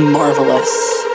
marvelous.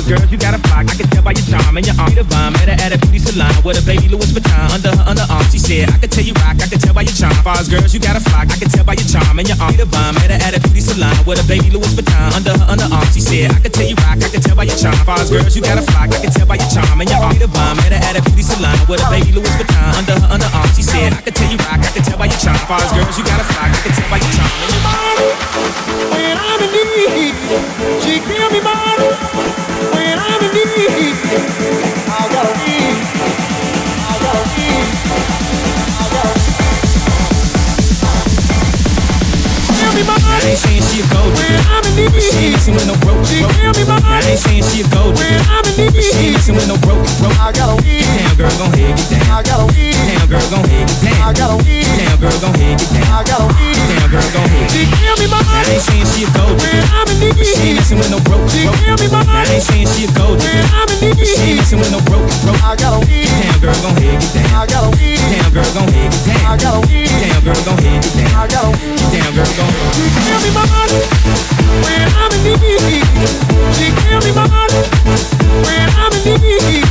Girls, you got a flock. I can tell by your charm and your arm. Bomb, met her at a beauty salon with a baby Louis Vuitton under her underarm. She said, I can tell you rock. I can tell by your charm. Bars, girls, you got a flock. I can tell by your charm and your arm. Bomb, met her at a beauty salon with a baby Louis Vuitton under her underarm. She said, I can tell you rock. I can tell by your charm. Bars, girls, you got a flock. I can tell by your charm and your arm. Bomb, met her at a beauty salon with a baby Louis Vuitton under her underarm. She said, I can tell you rock. I can tell by your charm. Bars, girls, you got a flock. I can tell by your charm. When I'm in need, she give me money. I gotta I I ain't saying she a gold digger, but she ain't messing with no broke, I ain't saying she a gold digger, but she ain't messing with no broke, broke. Get down, girl, gon' head, get down. Get down, girl, gon' head, get down. Get down, girl, gon' head, get down. Get down, girl, gon' head. Now I ain't saying she a gold digger, she ain't messing with no broke, I ain't saying she a gold digger, she ain't messing with no broke, broke. Get down, girl, gon' head, get down. Get down, girl, gon' head, get down. Get down, girl, gon' head, get down. Get down, girl, gon' head. She give me money when I'm in need. She me money when I'm in need.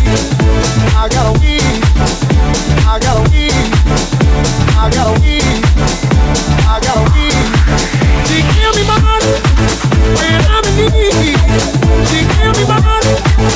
I got a. I got a. I got a. I got a. She me money when I'm in need. She me money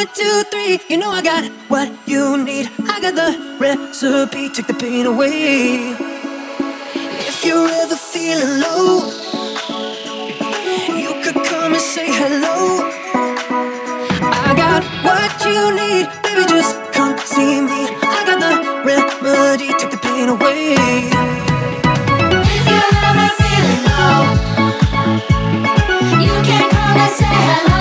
One, two, three, you know I got what you need. I got the recipe, take the pain away. If you're ever feeling low, you could come and say hello. I got what you need, baby, just come see me. I got the remedy, take the pain away. If you're ever feeling low, you can come and say hello.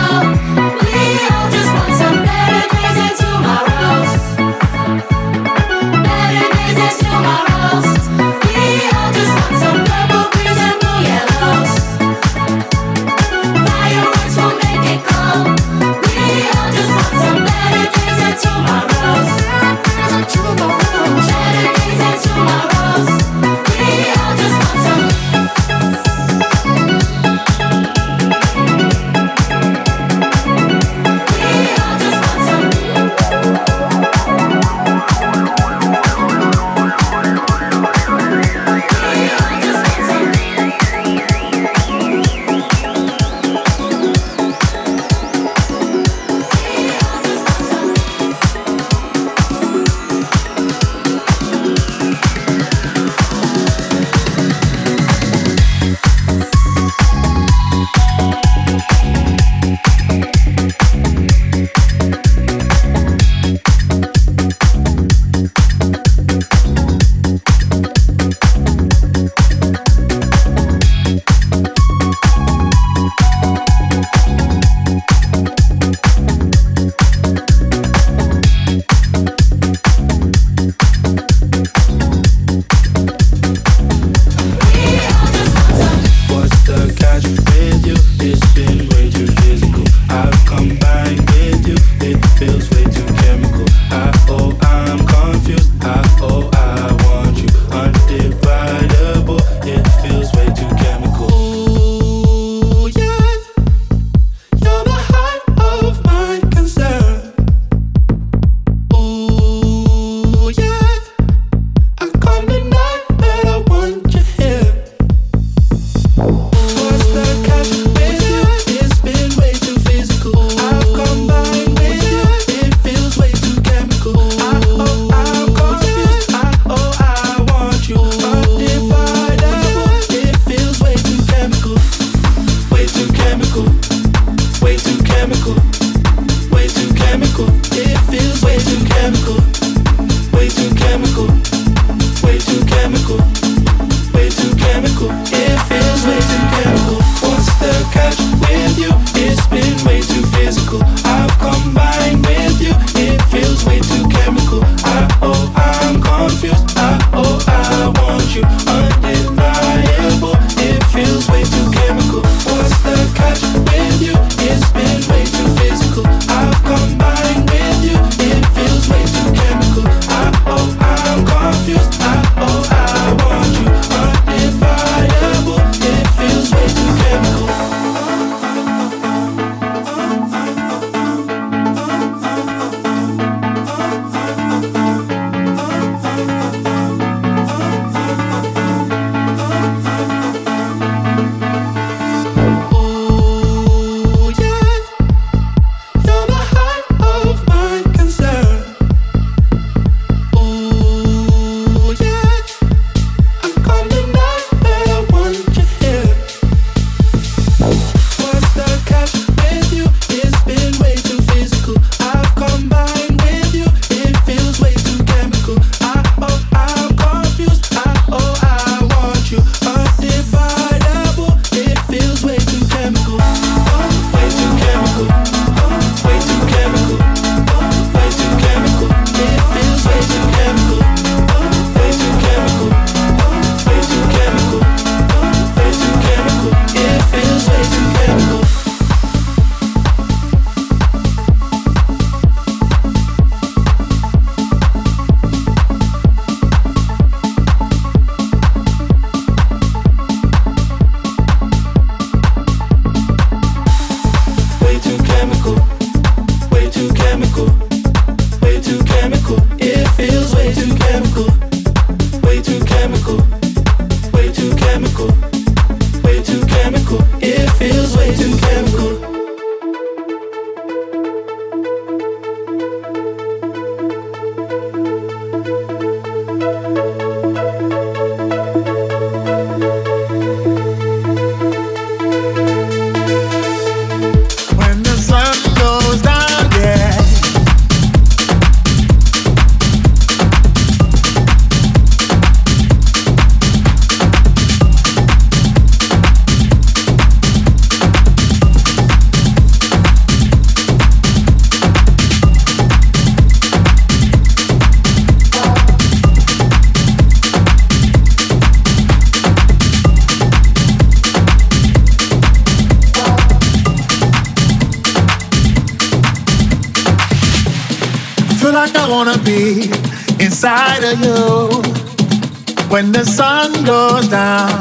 When the sun goes down.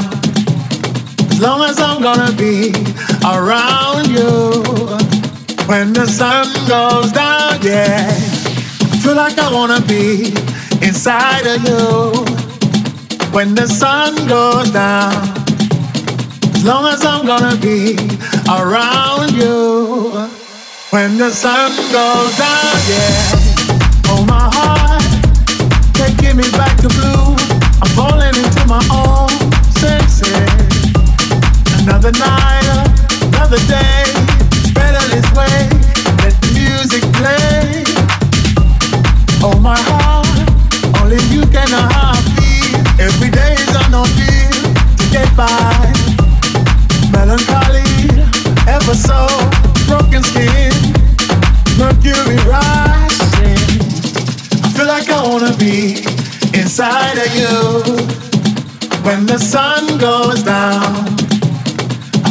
As long as I'm gonna be around you. When the sun goes down, yeah. I feel like I wanna be inside of you. When the sun goes down. As long as I'm gonna be around you. When the sun goes down, yeah. Oh, my heart, taking me back to blue. Another night, another day. Better this way. Let the music play. Oh my heart, only you can I feel. Every day is an ordeal to get by. Melancholy, ever so broken skin, mercury rising. I feel like I wanna be inside of you when the sun goes down.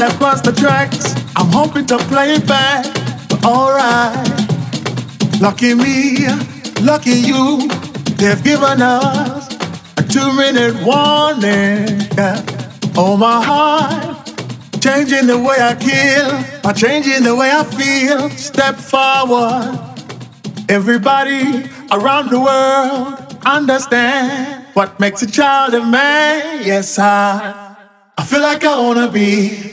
Movement across the tracks. I'm hoping to play it back, but alright. Lucky me, lucky you. They've given us a two minute warning. Oh, my heart. Changing the way I kill, by changing the way I feel. Step forward. Everybody around the world understand what makes a child a man. Yes, I. I feel like I wanna be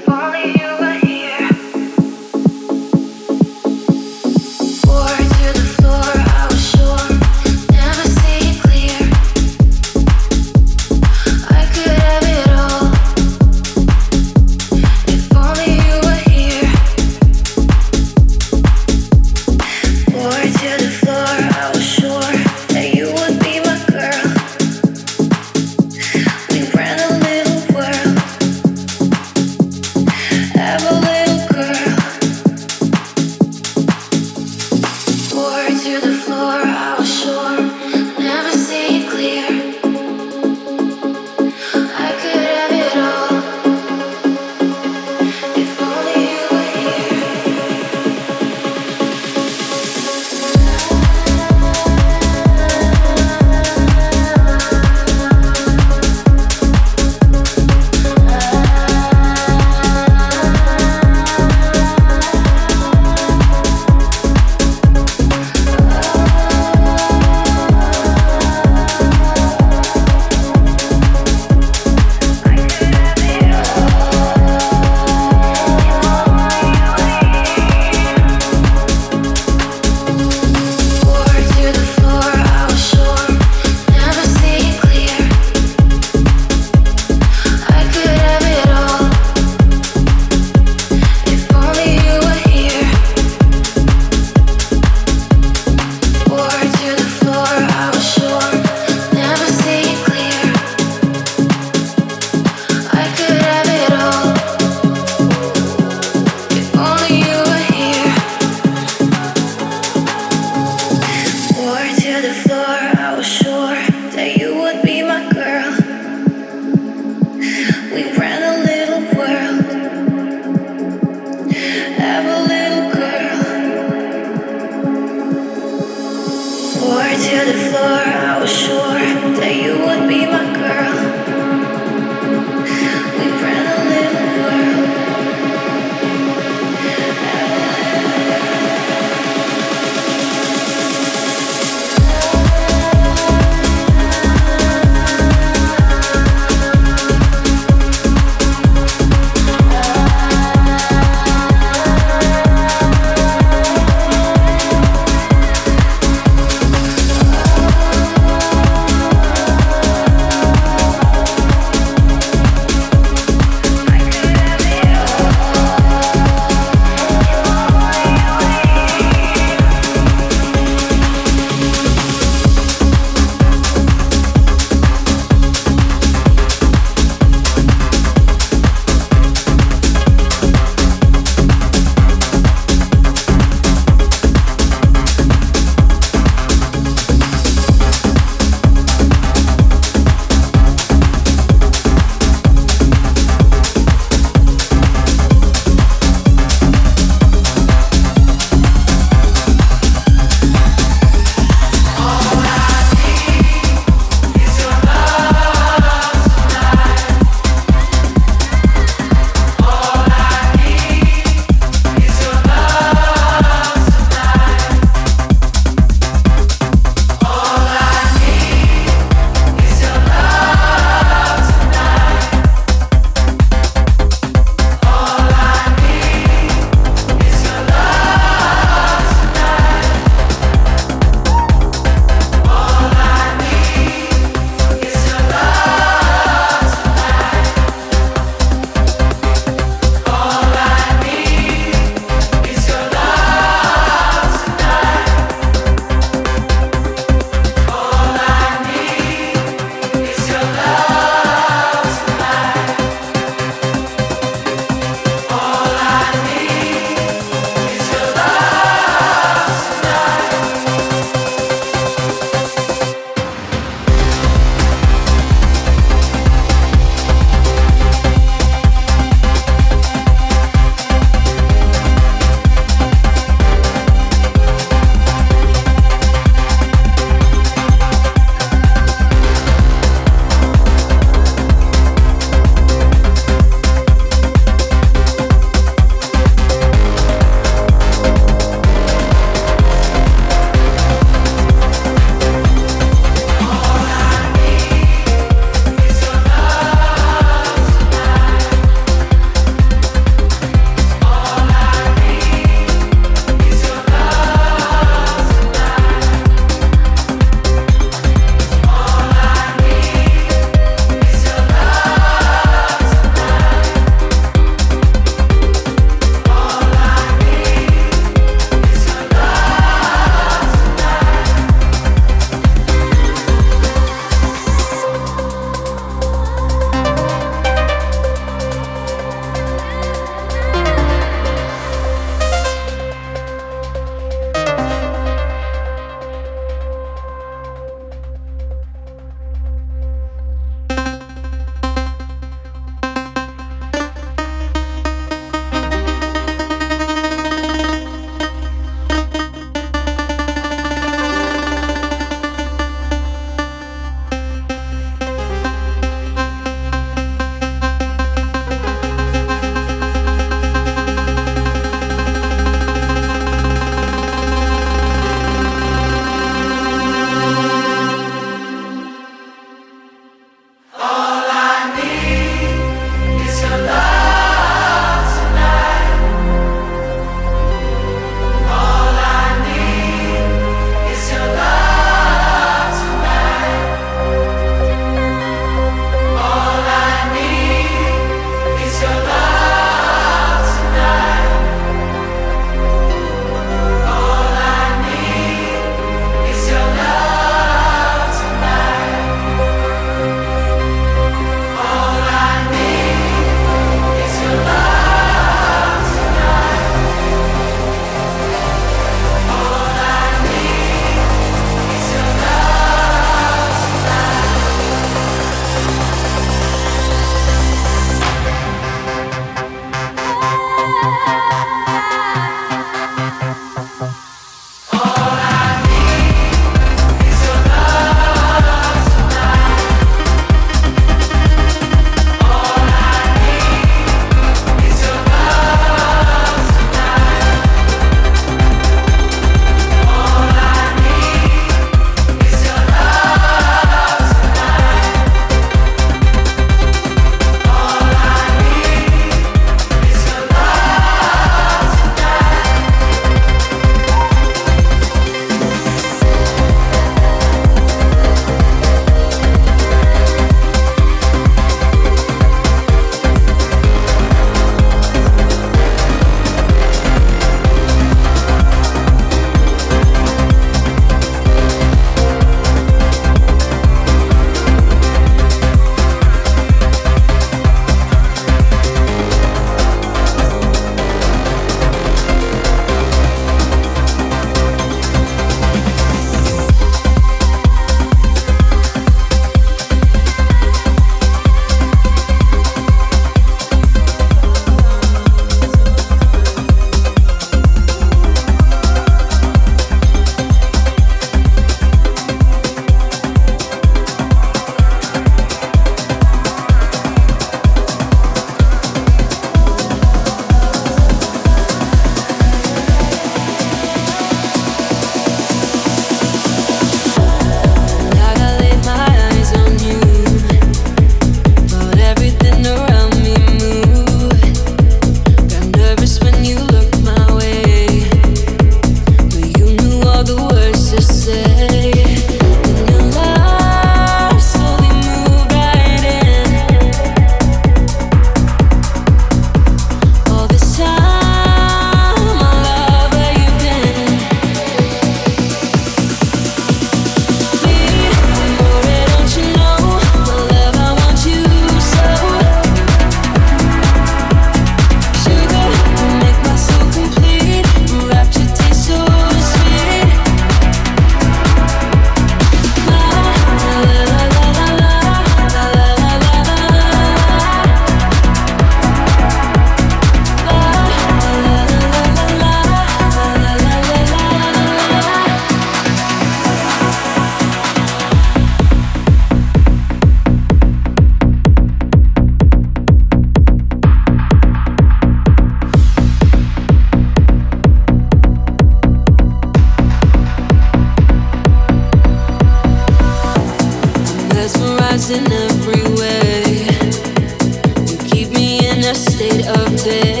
A state of bed.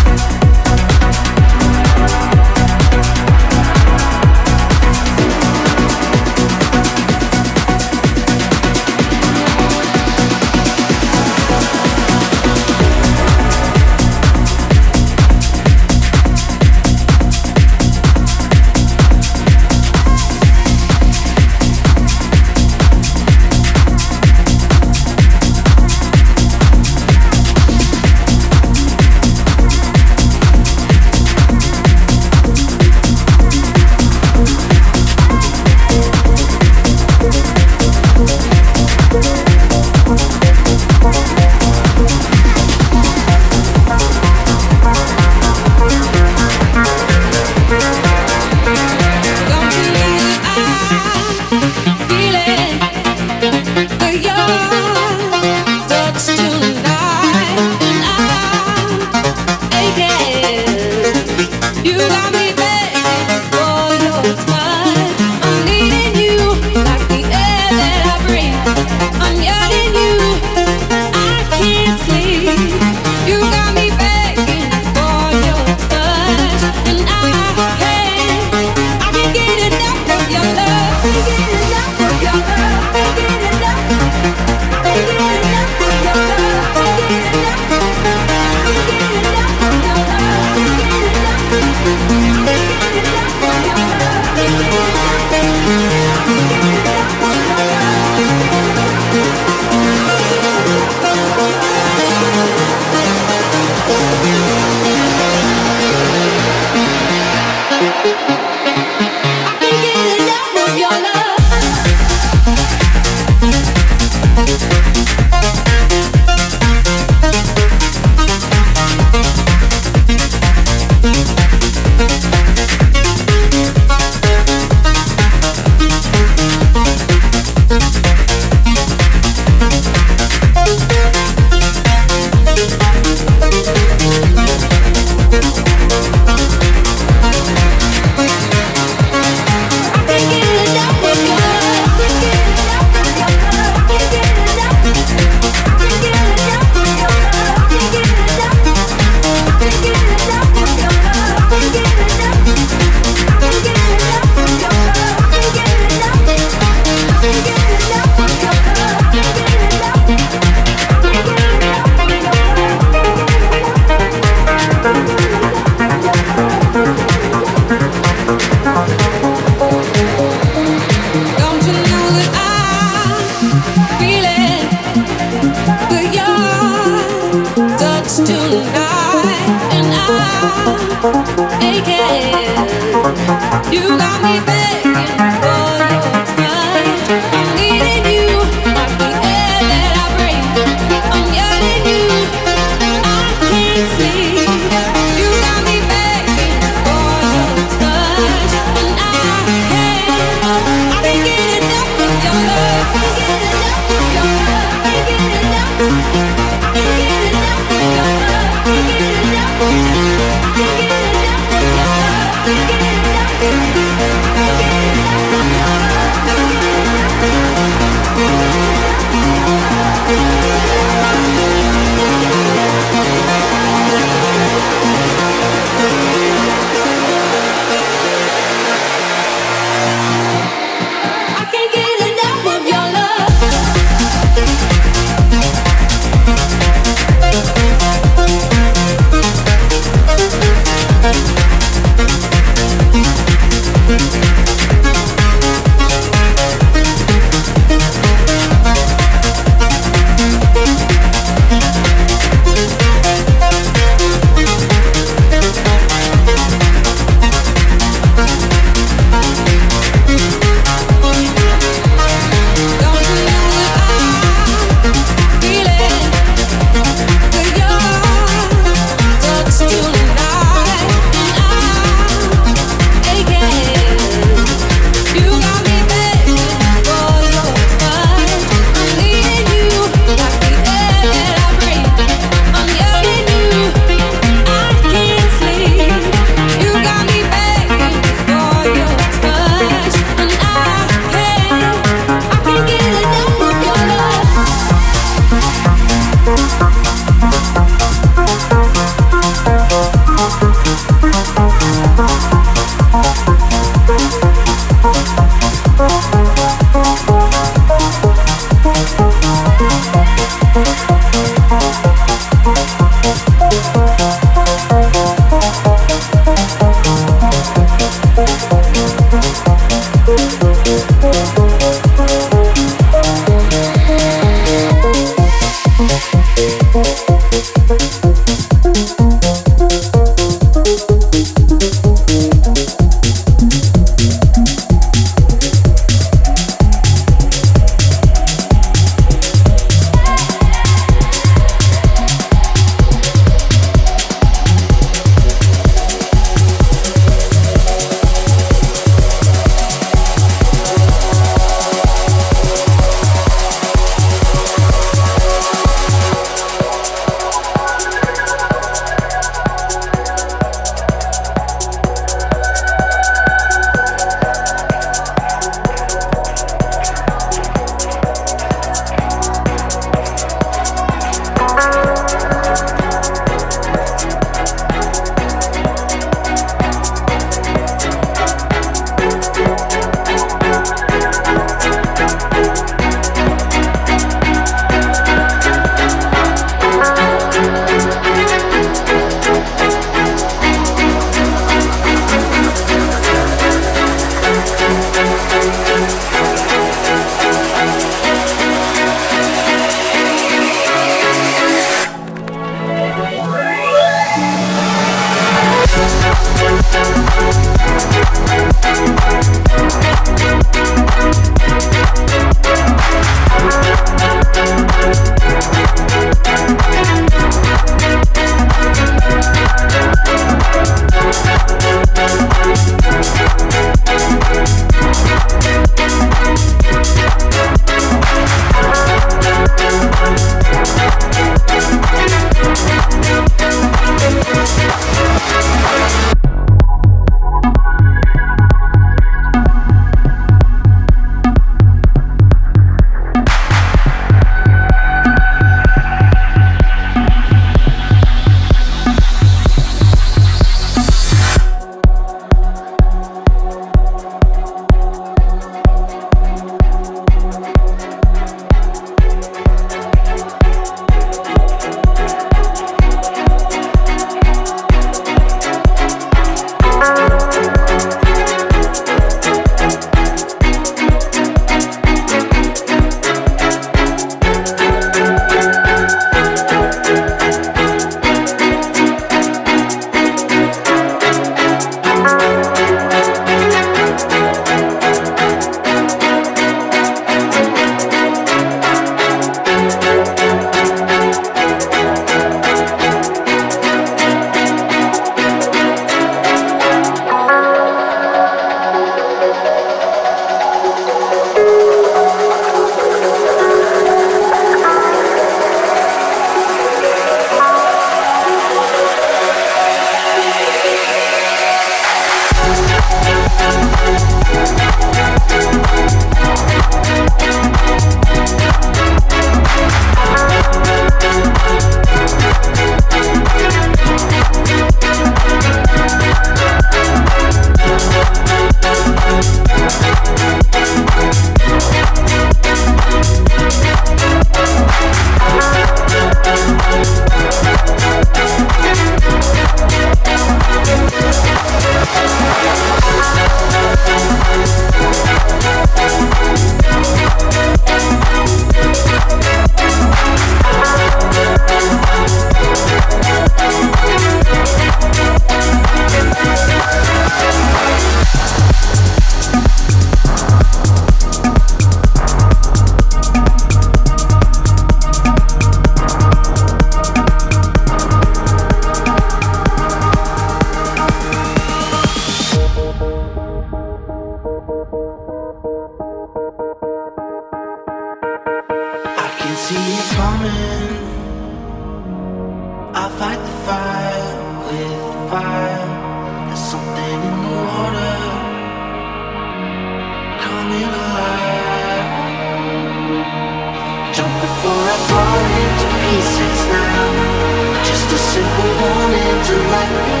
Thank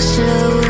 slow